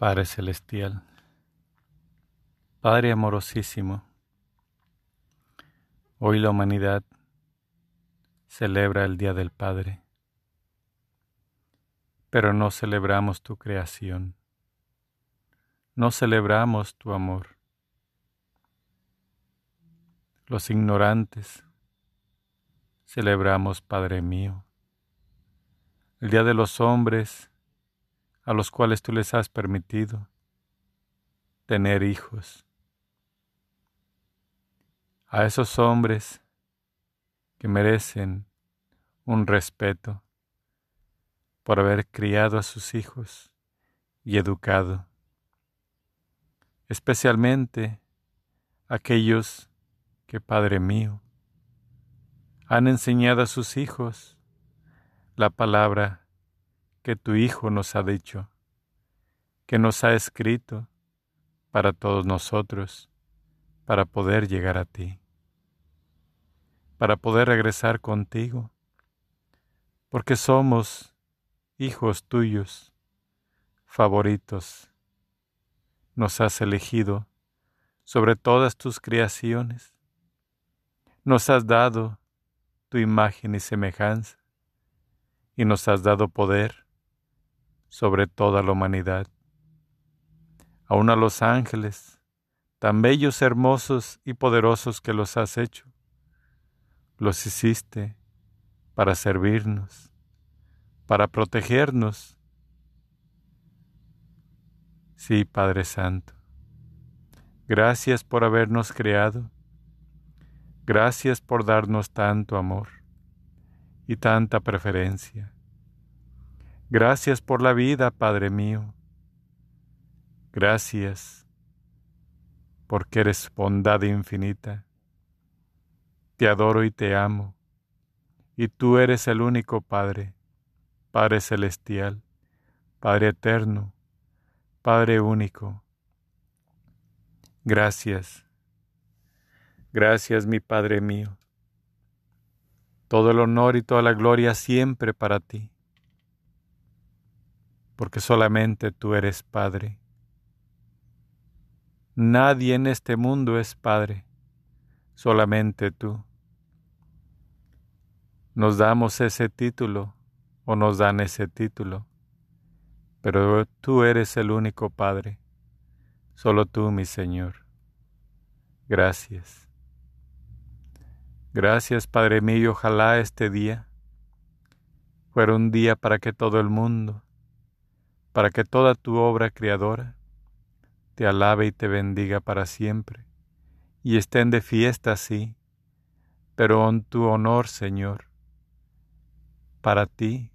Padre Celestial, Padre amorosísimo, hoy la humanidad celebra el Día del Padre, pero no celebramos tu creación, no celebramos tu amor. Los ignorantes celebramos, Padre mío, el Día de los hombres, a los cuales tú les has permitido tener hijos. A esos hombres que merecen un respeto por haber criado a sus hijos y educado, especialmente aquellos que, Padre mío, han enseñado a sus hijos la palabra que tu Hijo nos ha dicho, que nos ha escrito para todos nosotros, para poder llegar a ti, para poder regresar contigo, porque somos hijos tuyos, favoritos. Nos has elegido sobre todas tus creaciones. Nos has dado tu imagen y semejanza y nos has dado poder sobre toda la humanidad. Aun a los ángeles, tan bellos, hermosos y poderosos que los has hecho, los hiciste para servirnos, para protegernos. Sí, Padre Santo, gracias por habernos creado, gracias por darnos tanto amor y tanta preferencia. Gracias por la vida, Padre mío. Gracias porque eres bondad infinita. Te adoro y te amo. Y tú eres el único Padre, Padre celestial, Padre eterno, Padre único. Gracias. Gracias, mi Padre mío. Todo el honor y toda la gloria siempre para ti porque solamente tú eres Padre. Nadie en este mundo es Padre, solamente tú. Nos damos ese título o nos dan ese título, pero tú eres el único Padre, solo tú, mi Señor. Gracias. Gracias, Padre mío, ojalá este día fuera un día para que todo el mundo para que toda tu obra creadora te alabe y te bendiga para siempre, y estén de fiesta sí, pero en tu honor, Señor, para ti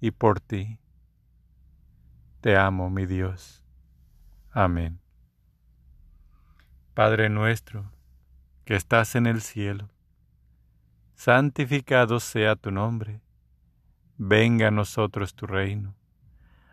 y por ti. Te amo, mi Dios. Amén. Padre nuestro, que estás en el cielo, santificado sea tu nombre, venga a nosotros tu reino